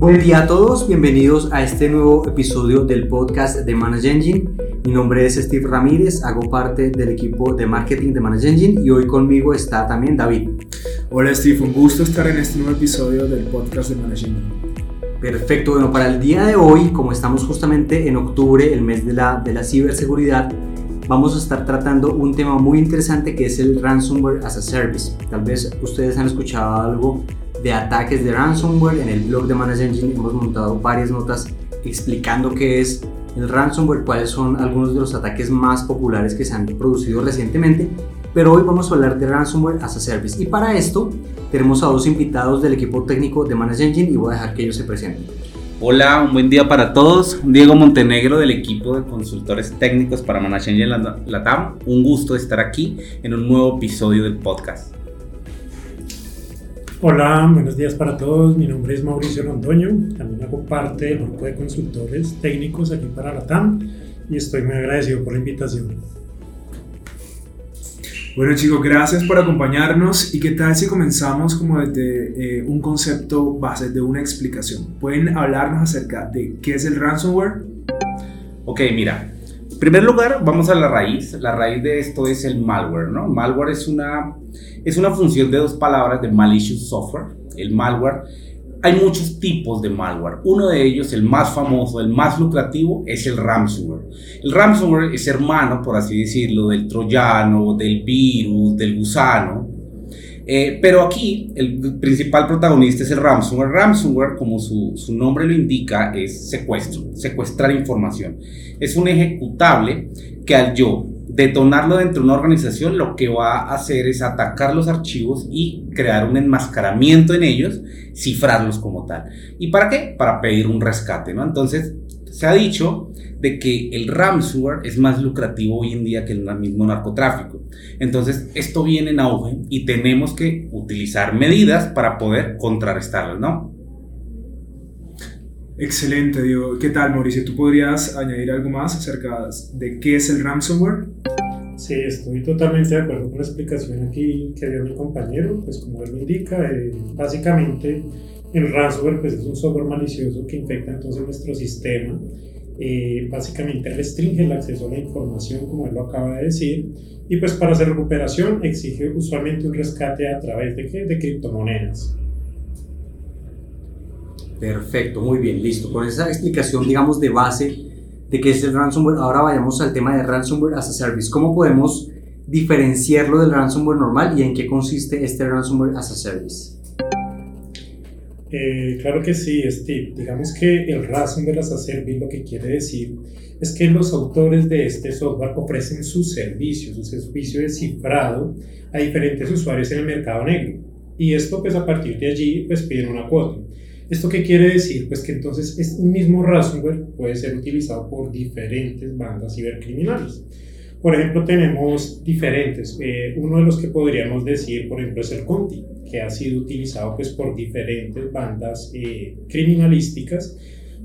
Buen día a todos, bienvenidos a este nuevo episodio del podcast de Manage Engine. Mi nombre es Steve Ramírez, hago parte del equipo de marketing de Manage Engine y hoy conmigo está también David. Hola Steve, un gusto estar en este nuevo episodio del podcast de Manage Engine. Perfecto, bueno, para el día de hoy, como estamos justamente en octubre, el mes de la, de la ciberseguridad, vamos a estar tratando un tema muy interesante que es el ransomware as a service. Tal vez ustedes han escuchado algo de ataques de ransomware. En el blog de Manage Engine hemos montado varias notas explicando qué es el ransomware, cuáles son algunos de los ataques más populares que se han producido recientemente. Pero hoy vamos a hablar de ransomware as a service. Y para esto tenemos a dos invitados del equipo técnico de Manage Engine y voy a dejar que ellos se presenten. Hola, un buen día para todos. Diego Montenegro del equipo de consultores técnicos para Manage Engine Latam. Un gusto estar aquí en un nuevo episodio del podcast. Hola, buenos días para todos. Mi nombre es Mauricio Londoño. También hago parte del grupo de consultores técnicos aquí para la TAM y estoy muy agradecido por la invitación. Bueno chicos, gracias por acompañarnos y qué tal si comenzamos como desde eh, un concepto base, de una explicación. ¿Pueden hablarnos acerca de qué es el ransomware? Ok, mira, en primer lugar vamos a la raíz. La raíz de esto es el malware, ¿no? Malware es una es una función de dos palabras de malicious software. El malware, hay muchos tipos de malware. Uno de ellos, el más famoso, el más lucrativo, es el ransomware. El ransomware es hermano, por así decirlo, del troyano, del virus, del gusano. Eh, pero aquí el principal protagonista es el ransomware. Ransomware, como su, su nombre lo indica, es secuestro, secuestrar información. Es un ejecutable que al yo detonarlo dentro de una organización lo que va a hacer es atacar los archivos y crear un enmascaramiento en ellos, cifrarlos como tal. ¿Y para qué? Para pedir un rescate, ¿no? Entonces, se ha dicho de que el ransomware es más lucrativo hoy en día que el mismo narcotráfico. Entonces, esto viene en auge y tenemos que utilizar medidas para poder contrarrestarlo, ¿no? Excelente, Diego. ¿Qué tal, Mauricio? ¿Tú podrías añadir algo más acerca de qué es el ransomware? Sí, estoy totalmente de acuerdo con la explicación aquí que dio mi compañero. Pues como él me indica, eh, básicamente el ransomware pues, es un software malicioso que infecta entonces nuestro sistema. Eh, básicamente restringe el acceso a la información, como él lo acaba de decir, y pues para hacer recuperación exige usualmente un rescate a través de, ¿qué? de criptomonedas. Perfecto, muy bien, listo. Con esa explicación, digamos, de base de qué es el ransomware, ahora vayamos al tema de ransomware as a service. ¿Cómo podemos diferenciarlo del ransomware normal y en qué consiste este ransomware as a service? Eh, claro que sí, Steve. Digamos que el ransomware as a service lo que quiere decir es que los autores de este software ofrecen sus servicios, su servicio de cifrado a diferentes usuarios en el mercado negro. Y esto, pues a partir de allí, pues piden una cuota. ¿Esto qué quiere decir? Pues que entonces es un mismo ransomware puede ser utilizado por diferentes bandas cibercriminales. Por ejemplo, tenemos diferentes. Eh, uno de los que podríamos decir, por ejemplo, es el Conti, que ha sido utilizado pues, por diferentes bandas eh, criminalísticas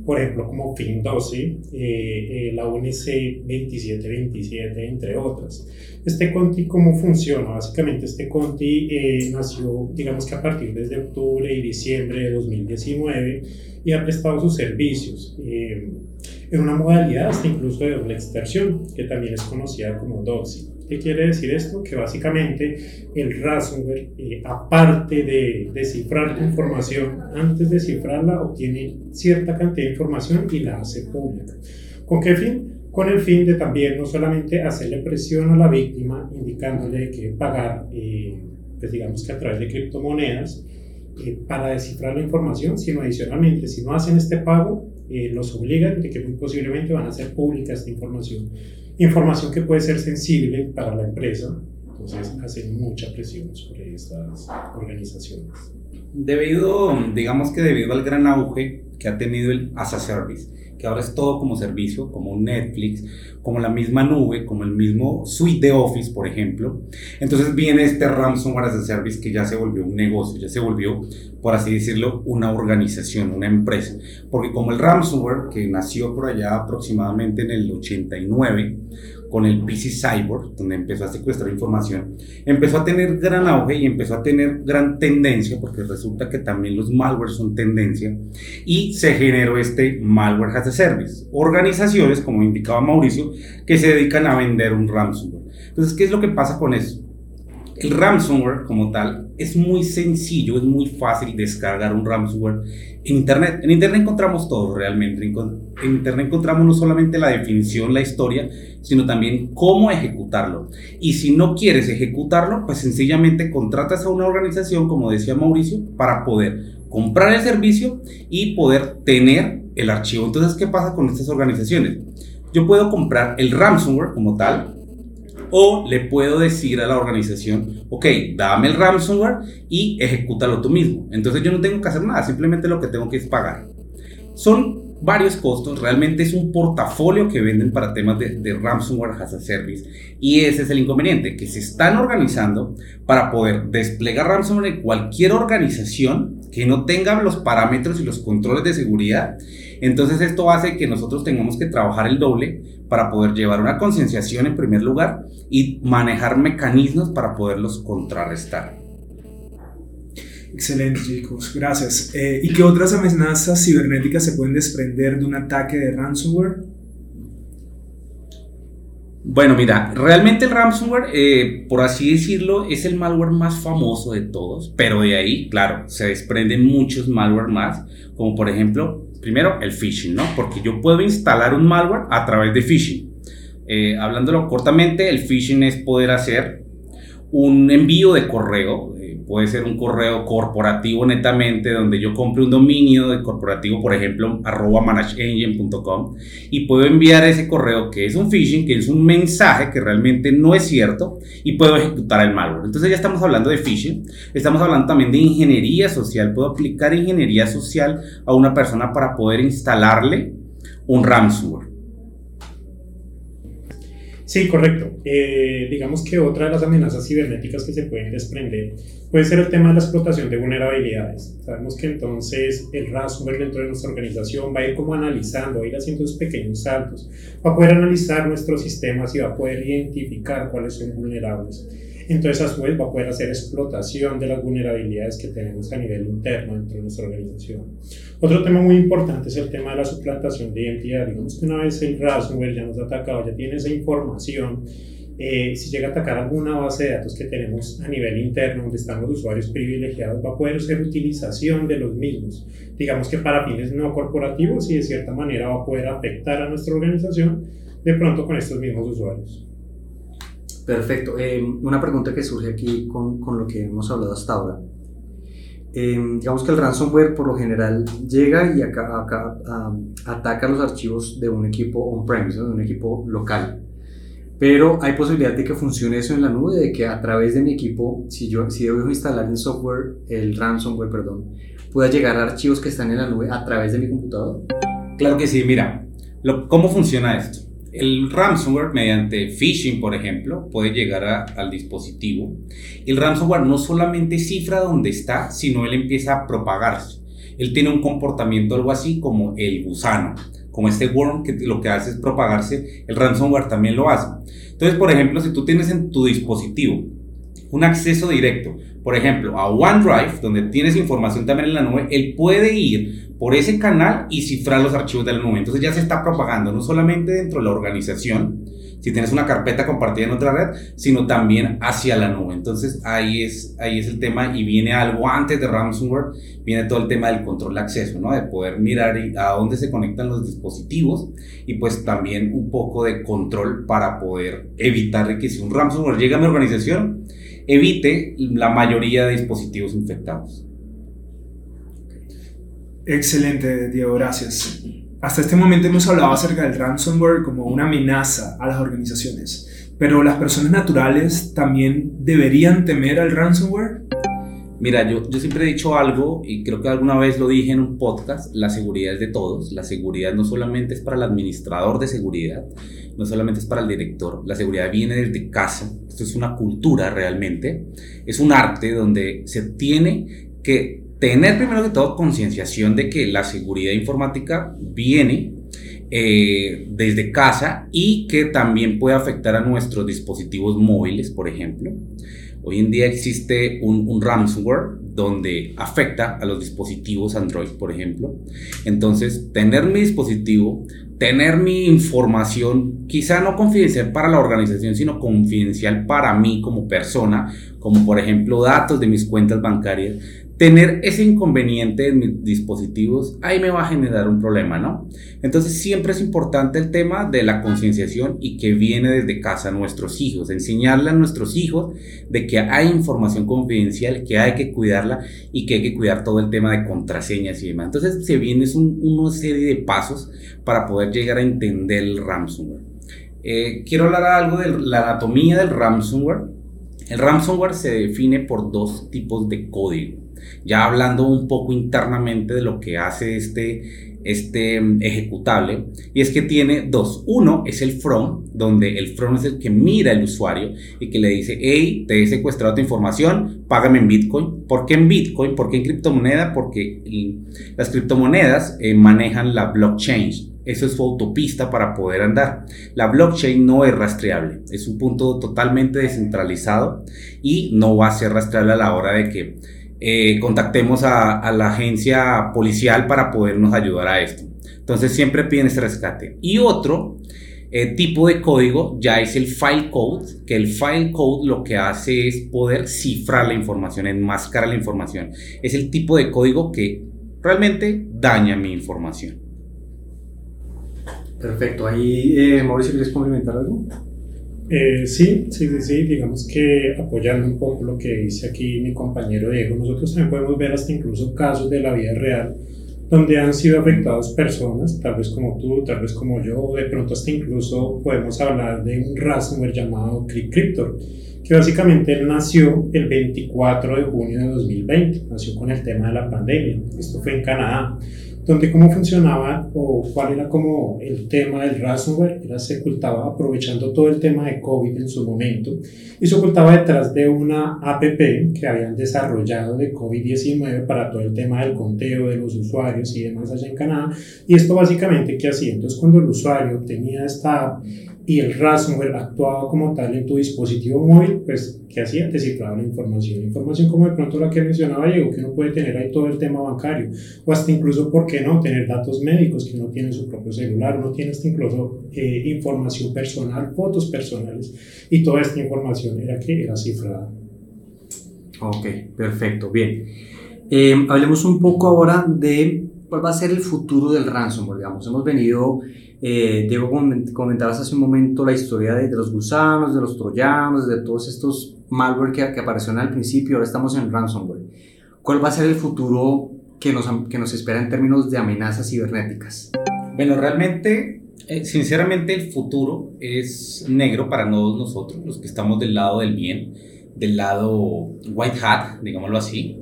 por ejemplo, como FIN 12, eh, eh, la UNC 2727, entre otras. Este Conti, ¿cómo funciona? Básicamente, este Conti eh, nació, digamos que a partir desde octubre y diciembre de 2019 y ha prestado sus servicios en una modalidad hasta incluso de doble extorsión, que también es conocida como DOXI. ¿Qué quiere decir esto? Que básicamente el ransomware, eh, aparte de descifrar tu información, antes de cifrarla obtiene cierta cantidad de información y la hace pública. ¿Con qué fin? Con el fin de también no solamente hacerle presión a la víctima, indicándole que pagar, eh, pues digamos que a través de criptomonedas, eh, para descifrar la información, sino adicionalmente, si no hacen este pago, los obligan de que muy posiblemente van a hacer pública esta información información que puede ser sensible para la empresa, entonces hacen mucha presión sobre estas organizaciones. Debido, digamos que debido al gran auge que ha tenido el as a service, que ahora es todo como servicio, como Netflix, como la misma nube, como el mismo suite de Office, por ejemplo. Entonces viene este ransomware as a service que ya se volvió un negocio, ya se volvió, por así decirlo, una organización, una empresa. Porque como el ransomware, que nació por allá aproximadamente en el 89, con el PC Cyber, donde empezó a secuestrar información, empezó a tener gran auge y empezó a tener gran tendencia, porque resulta que también los malware son tendencia, y se generó este Malware as a Service. Organizaciones, como indicaba Mauricio, que se dedican a vender un ransomware. Entonces, ¿qué es lo que pasa con eso? El ransomware como tal es muy sencillo, es muy fácil descargar un ransomware en Internet. En Internet encontramos todo realmente. En Internet encontramos no solamente la definición, la historia, sino también cómo ejecutarlo. Y si no quieres ejecutarlo, pues sencillamente contratas a una organización, como decía Mauricio, para poder comprar el servicio y poder tener el archivo. Entonces, ¿qué pasa con estas organizaciones? Yo puedo comprar el ransomware como tal, o le puedo decir a la organización, ok, dame el ransomware y ejecútalo tú mismo. Entonces yo no tengo que hacer nada, simplemente lo que tengo que es pagar. Son varios costos, realmente es un portafolio que venden para temas de, de, ransomware as a service y ese es el inconveniente, que se están organizando para poder desplegar ransomware en cualquier organización que no tenga los parámetros y los controles de seguridad. Entonces esto hace que nosotros tengamos que trabajar el doble para poder llevar una concienciación en primer lugar y manejar mecanismos para poderlos contrarrestar. Excelente, chicos, gracias. Eh, ¿Y qué otras amenazas cibernéticas se pueden desprender de un ataque de ransomware? Bueno, mira, realmente el ransomware, eh, por así decirlo, es el malware más famoso de todos, pero de ahí, claro, se desprenden muchos malware más, como por ejemplo, primero el phishing, ¿no? Porque yo puedo instalar un malware a través de phishing. Eh, hablándolo cortamente, el phishing es poder hacer un envío de correo puede ser un correo corporativo netamente, donde yo compre un dominio corporativo, por ejemplo, arroba manageengine.com, y puedo enviar ese correo que es un phishing, que es un mensaje que realmente no es cierto, y puedo ejecutar el malware. Entonces ya estamos hablando de phishing, estamos hablando también de ingeniería social, puedo aplicar ingeniería social a una persona para poder instalarle un ransomware. Sí, correcto. Eh, digamos que otra de las amenazas cibernéticas que se pueden desprender puede ser el tema de la explotación de vulnerabilidades. Sabemos que entonces el ransomware dentro de nuestra organización va a ir como analizando, va a ir haciendo esos pequeños saltos, va a poder analizar nuestros sistemas y va a poder identificar cuáles son vulnerables. Entonces, a su vez, va a poder hacer explotación de las vulnerabilidades que tenemos a nivel interno dentro de nuestra organización. Otro tema muy importante es el tema de la suplantación de identidad. Digamos que una vez el ransomware ya nos ha atacado, ya tiene esa información, eh, si llega a atacar alguna base de datos que tenemos a nivel interno, donde están los usuarios privilegiados, va a poder ser utilización de los mismos. Digamos que para fines no corporativos y de cierta manera va a poder afectar a nuestra organización de pronto con estos mismos usuarios. Perfecto. Eh, una pregunta que surge aquí con, con, lo que hemos hablado hasta ahora. Eh, digamos que el ransomware por lo general llega y acá, acá, ataca los archivos de un equipo on-premise, de un equipo local. Pero hay posibilidad de que funcione eso en la nube, de que a través de mi equipo, si yo si debo instalar el software, el ransomware, perdón, pueda llegar a archivos que están en la nube a través de mi computador. Claro que sí, mira, ¿cómo funciona esto? El ransomware, mediante phishing, por ejemplo, puede llegar al dispositivo. El ransomware no solamente cifra dónde está, sino él empieza a propagarse. Él tiene un comportamiento algo así como el gusano, como este worm que lo que hace es propagarse. El ransomware también lo hace. Entonces, por ejemplo, si tú tienes en tu dispositivo un acceso directo, por ejemplo, a OneDrive, donde tienes información también en la nube, él puede ir por ese canal y cifrar los archivos del nube. Entonces ya se está propagando no solamente dentro de la organización, si tienes una carpeta compartida en otra red, sino también hacia la nube. Entonces ahí es, ahí es el tema y viene algo antes de ransomware, viene todo el tema del control de acceso, ¿no? De poder mirar a dónde se conectan los dispositivos y pues también un poco de control para poder evitar que si un ransomware llega a mi organización, evite la mayoría de dispositivos infectados. Excelente, Diego, gracias. Hasta este momento hemos hablado acerca del ransomware como una amenaza a las organizaciones, pero las personas naturales también deberían temer al ransomware. Mira, yo, yo siempre he dicho algo y creo que alguna vez lo dije en un podcast, la seguridad es de todos, la seguridad no solamente es para el administrador de seguridad, no solamente es para el director, la seguridad viene desde casa, esto es una cultura realmente, es un arte donde se tiene que tener primero que todo concienciación de que la seguridad informática viene eh, desde casa y que también puede afectar a nuestros dispositivos móviles, por ejemplo. Hoy en día existe un, un, ransomware donde afecta a los dispositivos Android, por ejemplo. Entonces, tener mi dispositivo, tener mi información, quizá no confidencial para la organización, sino confidencial para mí como persona, como por ejemplo datos de mis cuentas bancarias, tener ese inconveniente en mis dispositivos, ahí me va a generar un problema, ¿no? Entonces siempre es importante el tema de la concienciación y que viene desde casa a nuestros hijos, enseñarle a nuestros hijos de que hay información confidencial, que hay que cuidarla y que hay que cuidar todo el tema de contraseñas y demás. Entonces se viene un, una serie de pasos para poder llegar a entender el ransomware. Eh, quiero hablar algo de la anatomía del ransomware. El ransomware se define por dos tipos de código ya hablando un poco internamente de lo que hace este, este mm, ejecutable, y es que tiene dos. Uno es el from, donde el from es el que mira al usuario y que le dice, hey, te he secuestrado tu información, págame en Bitcoin. ¿Por qué en Bitcoin? ¿Por qué en criptomoneda? Porque las criptomonedas eh, manejan la blockchain. Eso es su autopista para poder andar. La blockchain no es rastreable, es un punto totalmente descentralizado y no va a ser rastreable a la hora de que eh, contactemos a, la agencia policial para podernos ayudar a esto. Entonces siempre piden ese rescate. Y otro eh, tipo de código ya es el file code, que el file code lo que hace es poder cifrar la información, enmascarar la información. Es el tipo de código que realmente daña mi información. Perfecto. Ahí, eh, Mauricio, ¿quieres complementar algo? Eh, sí, sí, sí, sí, digamos que apoyando un poco lo que dice aquí mi compañero Diego, nosotros también podemos ver hasta incluso casos de la vida real donde han sido afectados personas, tal vez como tú, tal vez como yo, de pronto hasta incluso podemos hablar de un ransomware llamado Cryptor, que básicamente nació el 24 de junio de 2020, nació con el tema de la pandemia, esto fue en Canadá donde cómo funcionaba o cuál era como el tema del ransomware, era se ocultaba aprovechando todo el tema de COVID en su momento y se ocultaba detrás de una app que habían desarrollado de COVID-19 para todo el tema del conteo de los usuarios y demás allá en Canadá. Y esto básicamente, ¿qué hacía? Entonces cuando el usuario tenía esta app y el ransomware actuaba como tal en tu dispositivo móvil, pues, ¿qué hacía? Te cifraba la información. Información como de pronto la que mencionaba Diego, que uno puede tener ahí todo el tema bancario, o hasta incluso, ¿por qué no? Tener datos médicos que uno tiene en su propio celular, uno tiene hasta incluso eh, información personal, fotos personales, y toda esta información era que era cifrada. Ok, perfecto, bien. Eh, hablemos un poco ahora de cuál va a ser el futuro del ransomware, digamos. Hemos venido eh, Diego, comentabas hace un momento la historia de, los gusanos, de los troyanos, de todos estos malware que, que aparecieron al principio, ahora estamos en ransomware. ¿Cuál va a ser el futuro que nos, que nos espera en términos de amenazas cibernéticas? Bueno, realmente, eh, sinceramente, el futuro es negro para todos nosotros, los que estamos del lado del bien, del lado white hat, digámoslo así.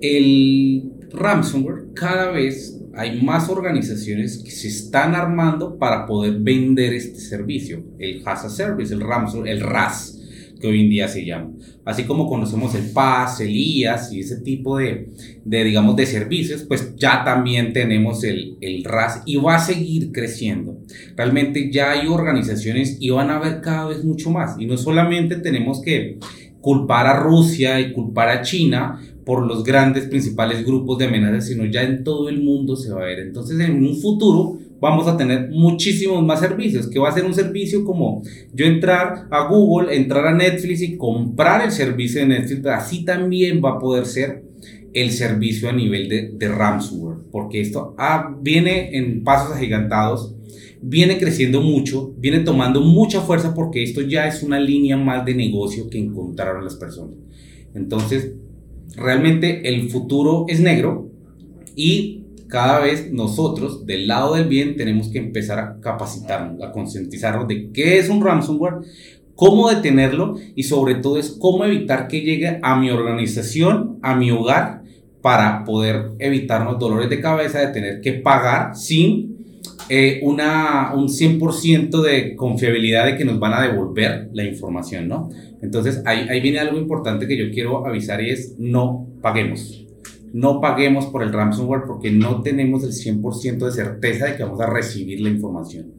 El ransomware cada vez hay más organizaciones que se están armando para poder vender este servicio, el HASA Service, el Ramsor, el RAS, que hoy en día se llama. Así como conocemos el PAS, el IAS y ese tipo de, de digamos, de servicios, pues ya también tenemos el, el RAS y va a seguir creciendo. Realmente ya hay organizaciones y van a haber cada vez mucho más. Y no solamente tenemos que culpar a Rusia y culpar a China, por los grandes principales grupos de amenazas, sino ya en todo el mundo se va a ver. Entonces, en un futuro vamos a tener muchísimos más servicios, que va a ser un servicio como yo entrar a Google, entrar a Netflix y comprar el servicio de Netflix, así también va a poder ser el servicio a nivel de, de ransomware, porque esto ah, viene en pasos agigantados, viene creciendo mucho, viene tomando mucha fuerza porque esto ya es una línea más de negocio que encontraron las personas. Entonces, realmente el futuro es negro y cada vez nosotros del lado del bien tenemos que empezar a capacitarnos, a concientizarnos de qué es un ransomware, cómo detenerlo y sobre todo es cómo evitar que llegue a mi organización, a mi hogar, para poder evitarnos dolores de cabeza de tener que pagar sin eh, una, un 100% de confiabilidad de que nos van a devolver la información, ¿no? Entonces ahí, ahí viene algo importante que yo quiero avisar y es no paguemos. no paguemos por el ransomware porque no tenemos el 100% de certeza de que vamos a recibir la información.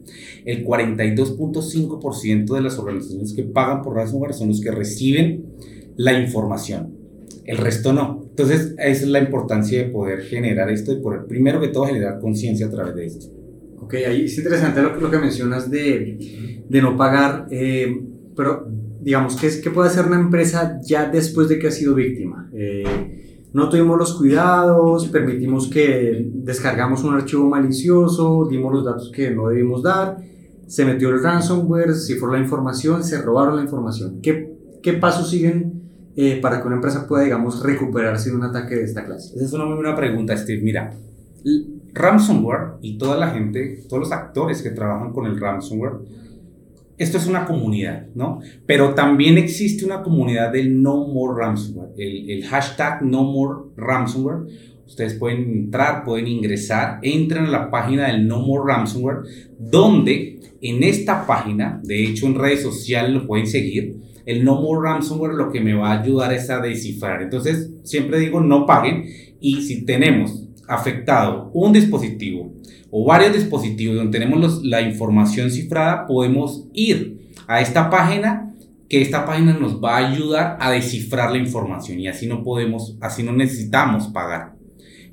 El 42.5% de las organizaciones que pagan por ransomware son los que reciben la información. El resto no. Entonces, es la importancia de poder generar esto y poder, primero que todo, generar conciencia a través de esto. Ok, ahí es interesante lo, lo que mencionas de, de no pagar, eh, pero digamos, ¿qué, ¿qué puede hacer una empresa ya después de que ha sido víctima? Eh, no tuvimos los cuidados, permitimos que descargamos un archivo malicioso, dimos los datos que no debimos dar, se metió el ransomware, cifró la información, se robaron la información. ¿Qué, qué pasos siguen eh, para que una empresa pueda, digamos, recuperarse de un ataque de esta clase? Esa es una muy buena pregunta, Steve. Mira, ransomware y toda la gente, todos los actores que trabajan con el ransomware, esto es una comunidad, ¿no? Pero también existe una comunidad del No More Ransomware, el, hashtag No More Ransomware. Ustedes pueden entrar, pueden ingresar, entren a la página del No More Ransomware, donde en esta página, de hecho en redes sociales lo pueden seguir, el No More Ransomware lo que me va a ayudar es a descifrar. Entonces, siempre digo, no paguen y si tenemos afectado un dispositivo o varios dispositivos donde tenemos la información cifrada, podemos ir a esta página que esta página nos va a ayudar a descifrar la información y así no podemos, así no necesitamos pagar.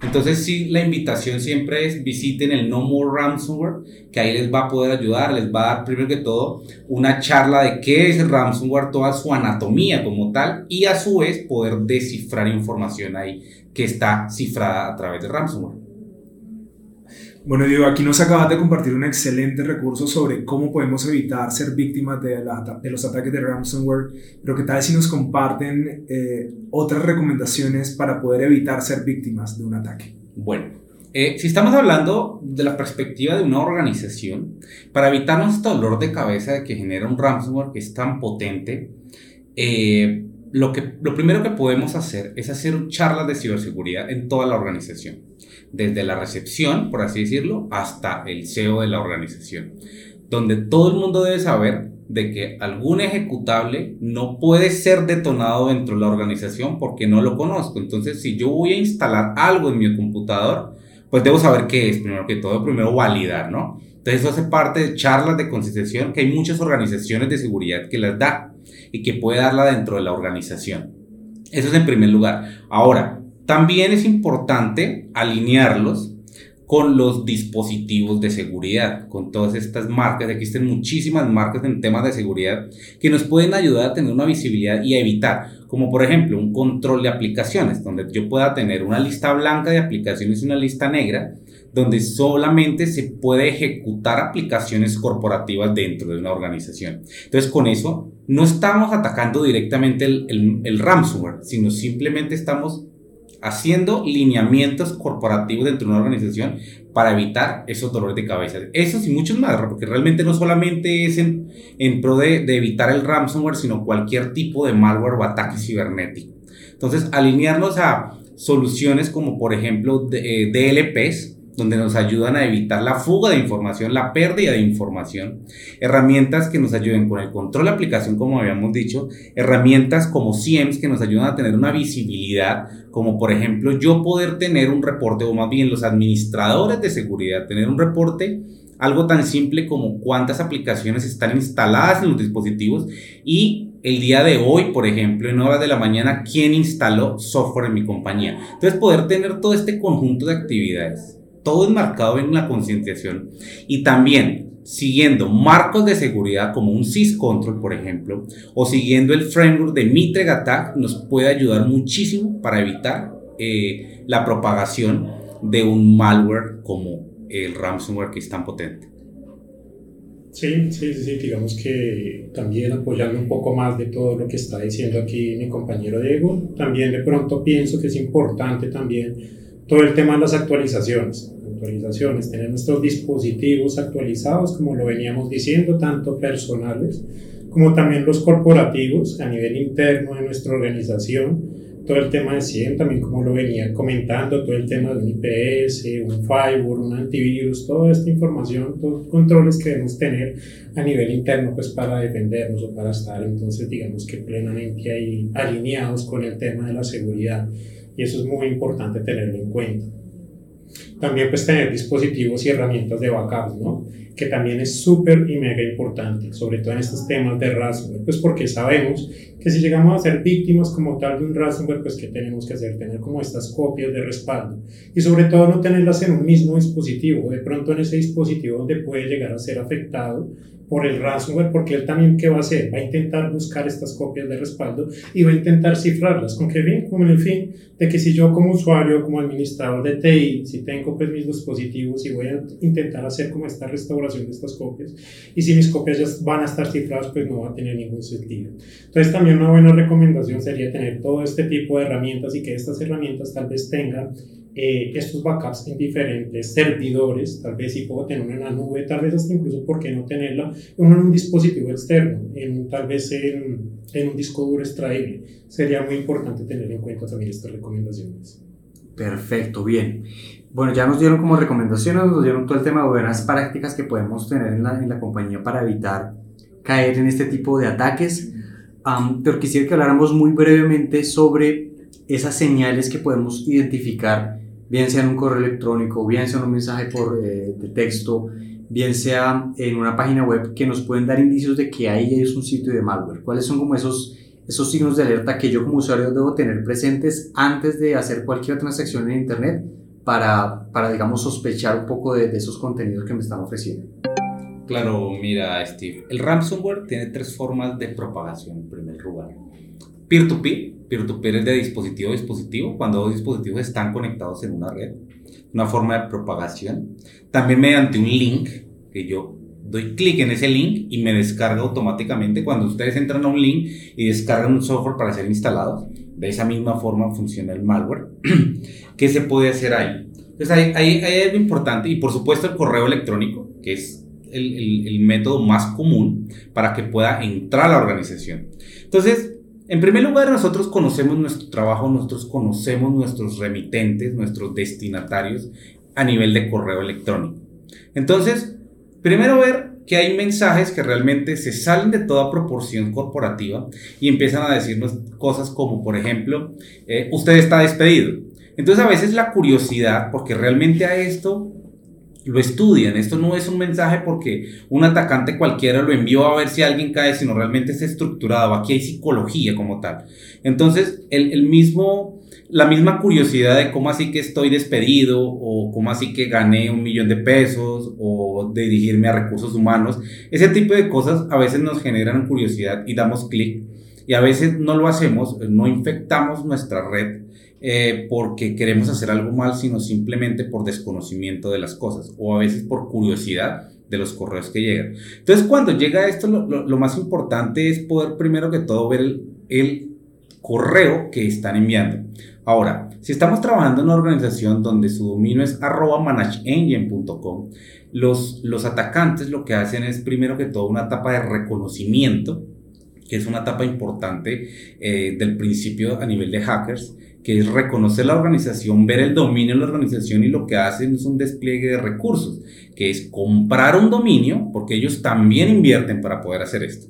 Entonces sí, la invitación siempre es visiten el No More Ransomware, que ahí les va a poder ayudar, les va a dar primero que todo una charla de qué es ransomware, toda su anatomía como tal, y a su vez poder descifrar información ahí que está cifrada a través de ransomware. Bueno, Diego, aquí nos acabas de compartir un excelente recurso sobre cómo podemos evitar ser víctimas de, los ataques de ransomware, pero ¿qué tal si nos comparten eh, otras recomendaciones para poder evitar ser víctimas de un ataque? Bueno, eh, si estamos hablando de la perspectiva de una organización, para evitarnos este dolor de cabeza de que genera un ransomware que es tan potente, eh, lo, que, lo primero que podemos hacer es hacer charlas de ciberseguridad en toda la organización desde la recepción, por así decirlo, hasta el CEO de la organización, donde todo el mundo debe saber de que algún ejecutable no puede ser detonado dentro de la organización porque no lo conozco. Entonces, si yo voy a instalar algo en mi computador, pues debo saber qué es, primero que todo, primero validar, ¿no? Entonces, eso hace parte de charlas de concienciación que hay muchas organizaciones de seguridad que las da y que puede darla dentro de la organización. Eso es en primer lugar. Ahora, también es importante alinearlos con los dispositivos de seguridad, con todas estas marcas. Existen muchísimas marcas en temas de seguridad que nos pueden ayudar a tener una visibilidad y a evitar, como por ejemplo un control de aplicaciones, donde yo pueda tener una lista blanca de aplicaciones y una lista negra, donde solamente se puede ejecutar aplicaciones corporativas dentro de una organización. Entonces con eso no estamos atacando directamente el, el, el ransomware, sino simplemente estamos haciendo lineamientos corporativos dentro de una organización para evitar esos dolores de cabeza. Esos y muchos más, porque realmente no solamente es en, en pro de, de, evitar el ransomware, sino cualquier tipo de malware o ataque cibernético. Entonces, alinearnos a soluciones como por ejemplo de, eh, DLPs, donde nos ayudan a evitar la fuga de información, la pérdida de información, herramientas que nos ayuden con el control de aplicación, como habíamos dicho, herramientas como SIEMS que nos ayudan a tener una visibilidad, como por ejemplo yo poder tener un reporte, o más bien los administradores de seguridad, tener un reporte algo tan simple como cuántas aplicaciones están instaladas en los dispositivos. Y el día de hoy, por ejemplo, en horas de la mañana, quién instaló software en mi compañía. Entonces, poder tener todo este conjunto de actividades todo enmarcado en la concienciación y también siguiendo marcos de seguridad como un syscontrol, por ejemplo, o siguiendo el framework de Mitre Attack, nos puede ayudar muchísimo para evitar eh, la propagación de un malware como el ransomware que es tan potente. Sí, sí, sí, digamos que también apoyando un poco más de todo lo que está diciendo aquí mi compañero Diego, también de pronto pienso que es importante también todo el tema de las actualizaciones actualizaciones, tener nuestros dispositivos actualizados, como lo veníamos diciendo, tanto personales como también los corporativos a nivel interno de nuestra organización, todo el tema de SIEM, también como lo venía comentando, todo el tema de un IPS, un firewall, un antivirus, toda esta información, todos los controles que debemos tener a nivel interno pues para defendernos o para estar entonces digamos que plenamente ahí alineados con el tema de la seguridad. Y eso es muy importante tenerlo en cuenta. También pues tener dispositivos y herramientas de backup, ¿no? Que también es súper y mega importante, sobre todo en estos temas de ransomware, pues porque sabemos que si llegamos a ser víctimas como tal de un ransomware, pues ¿qué tenemos que hacer? Tener como estas copias de respaldo y sobre todo no tenerlas en un mismo dispositivo, de pronto en ese dispositivo donde puede llegar a ser afectado por el ransomware, porque él también, ¿qué va a hacer? Va a intentar buscar estas copias de respaldo y va a intentar cifrarlas. ¿Con qué fin? Como en el fin de que si yo como usuario, como administrador de TI, si tengo pues mis dispositivos y voy a intentar hacer como esta restauración de estas copias, y si mis copias ya van a estar cifradas, pues no va a tener ningún sentido. Entonces también una buena recomendación sería tener todo este tipo de herramientas y que estas herramientas tal vez tengan eh, estos backups en diferentes servidores, tal vez si puedo tener una en la nube, tal vez hasta incluso, ¿por qué no tenerla? Uno en un dispositivo externo, en, tal vez en, en un disco duro extraíble. Sería muy importante tener en cuenta también estas recomendaciones. Perfecto, bien. Bueno, ya nos dieron como recomendaciones, nos dieron todo el tema de buenas prácticas que podemos tener en la, en la compañía para evitar caer en este tipo de ataques. pero quisiera que habláramos muy brevemente sobre esas señales que podemos identificar bien sea en un correo electrónico, bien sea en un mensaje por, eh, de texto, bien sea en una página web que nos pueden dar indicios de que ahí es un sitio de malware. ¿Cuáles son como esos, esos signos de alerta que yo como usuario debo tener presentes antes de hacer cualquier transacción en Internet para, para digamos, sospechar un poco de, de esos contenidos que me están ofreciendo? Claro, mira, Steve, el ransomware tiene tres formas de propagación en primer lugar. Peer-to-peer, peer-to-peer es de dispositivo a dispositivo, cuando dos dispositivos están conectados en una red, una forma de propagación. También mediante un link, que yo doy clic en ese link y me descarga automáticamente. Cuando ustedes entran a un link y descargan un software para ser instalado, de esa misma forma funciona el malware. ¿Qué se puede hacer ahí? Entonces ahí, ahí, ahí es lo importante y por supuesto el correo electrónico, que es el, el, el método más común para que pueda entrar a la organización. Entonces, en primer lugar, nosotros conocemos nuestro trabajo, nosotros conocemos nuestros remitentes, nuestros destinatarios a nivel de correo electrónico. Entonces, primero ver que hay mensajes que realmente se salen de toda proporción corporativa y empiezan a decirnos cosas como, por ejemplo, eh, usted está despedido. Entonces a veces la curiosidad, porque realmente a esto lo estudian. Esto no es un mensaje porque un atacante cualquiera lo envió a ver si alguien cae, sino realmente es estructurado. Aquí hay psicología como tal. Entonces, el, el mismo, la misma curiosidad de cómo así que estoy despedido o cómo así que gané un millón de pesos o dirigirme a recursos humanos, ese tipo de cosas a veces nos generan curiosidad y damos clic. Y a veces no lo hacemos, no infectamos nuestra red eh, porque queremos hacer algo mal, sino simplemente por desconocimiento de las cosas o a veces por curiosidad de los correos que llegan. Entonces, cuando llega esto, lo, más importante es poder primero que todo ver el correo que están enviando. Ahora, si estamos trabajando en una organización donde su dominio es arroba manageengine.com, los, los atacantes lo que hacen es primero que todo una etapa de reconocimiento, que es una etapa importante eh, del principio a nivel de hackers, que es reconocer la organización, ver el dominio de la organización y lo que hacen es un despliegue de recursos, que es comprar un dominio, porque ellos también invierten para poder hacer esto.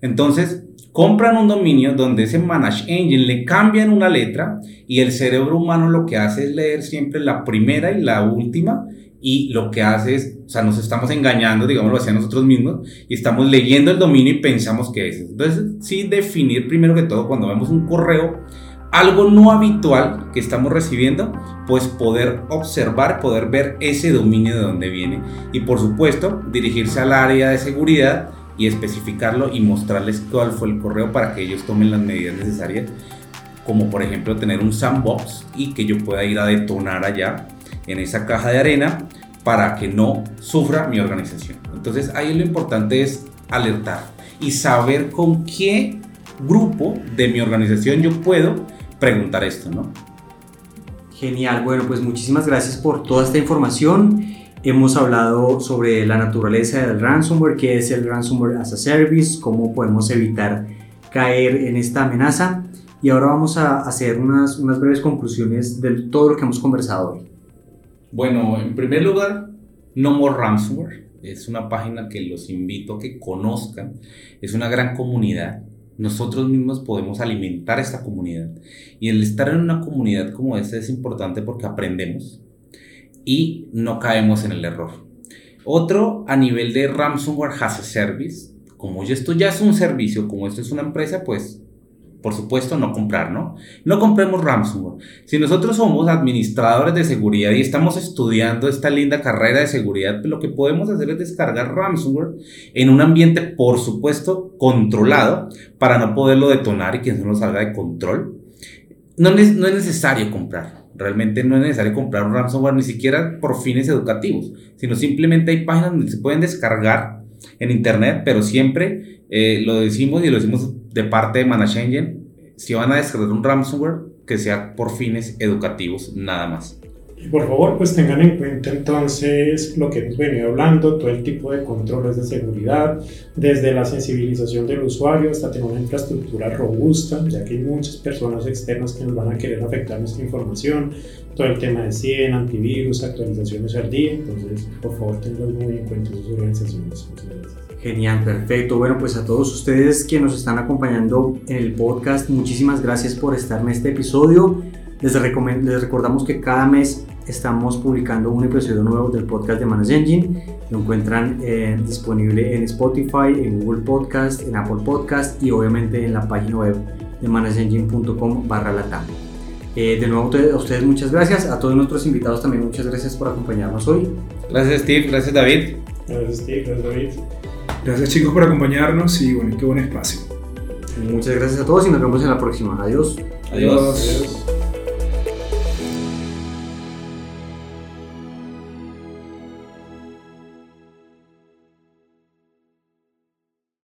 Entonces, compran un dominio donde ese Manage Engine le cambian una letra y el cerebro humano lo que hace es leer siempre la primera y la última y lo que hace es, o sea, nos estamos engañando, digámoslo así a nosotros mismos, y estamos leyendo el dominio y pensamos que es. Entonces, sí definir primero que todo cuando vemos un correo algo no habitual que estamos recibiendo, pues poder observar, poder ver ese dominio de dónde viene y por supuesto dirigirse al área de seguridad y especificarlo y mostrarles cuál fue el correo para que ellos tomen las medidas necesarias, como por ejemplo tener un sandbox y que yo pueda ir a detonar allá en esa caja de arena para que no sufra mi organización. Entonces ahí lo importante es alertar y saber con qué grupo de mi organización yo puedo preguntar esto, ¿no? Genial, bueno, pues muchísimas gracias por toda esta información. Hemos hablado sobre la naturaleza del ransomware, qué es el ransomware as a service, cómo podemos evitar caer en esta amenaza. Y ahora vamos a hacer unas, unas breves conclusiones de todo lo que hemos conversado hoy. Bueno, en primer lugar, No More Ransomware. Es una página que los invito a que conozcan. Es una gran comunidad nosotros mismos podemos alimentar esta comunidad. Y el estar en una comunidad como esta es importante porque aprendemos y no caemos en el error. Otro a nivel de ransomware as a service, como esto ya es un servicio, como esto es una empresa, pues por supuesto, no comprar, ¿no? No compremos ransomware. Si nosotros somos administradores de seguridad y estamos estudiando esta linda carrera de seguridad, lo que podemos hacer es descargar ransomware en un ambiente, por supuesto, controlado para no poderlo detonar y que no nos salga de control. No, es, no es necesario comprar. Realmente no es necesario comprar un ransomware ni siquiera por fines educativos, sino simplemente hay páginas donde se pueden descargar en internet, pero siempre eh, lo decimos y lo decimos de parte de Management, si van a descargar un ransomware, que sea por fines educativos nada más. Y por favor, pues tengan en cuenta entonces lo que hemos venido hablando, todo el tipo de controles de seguridad, desde la sensibilización del usuario hasta tener una infraestructura robusta, ya que hay muchas personas externas que nos van a querer afectar nuestra información, todo el tema de 100, antivirus, actualizaciones al día, entonces por favor tengan muy en cuenta sus organizaciones. Genial, perfecto. Bueno, pues a todos ustedes que nos están acompañando en el podcast, muchísimas gracias por estar en este episodio. Les, les recordamos que cada mes estamos publicando un episodio nuevo del podcast de Manage Engine. Lo encuentran eh, disponible en Spotify, en Google Podcast, en Apple Podcast y obviamente en la página web de manageengine.com barra latam. Eh, de nuevo a ustedes muchas gracias, a todos nuestros invitados también muchas gracias por acompañarnos hoy. Gracias Steve, gracias David. Gracias Steve, gracias David. Gracias chicos por acompañarnos y bueno, qué buen espacio. Muchas gracias a todos y nos vemos en la próxima. Adiós. Adiós. Adiós.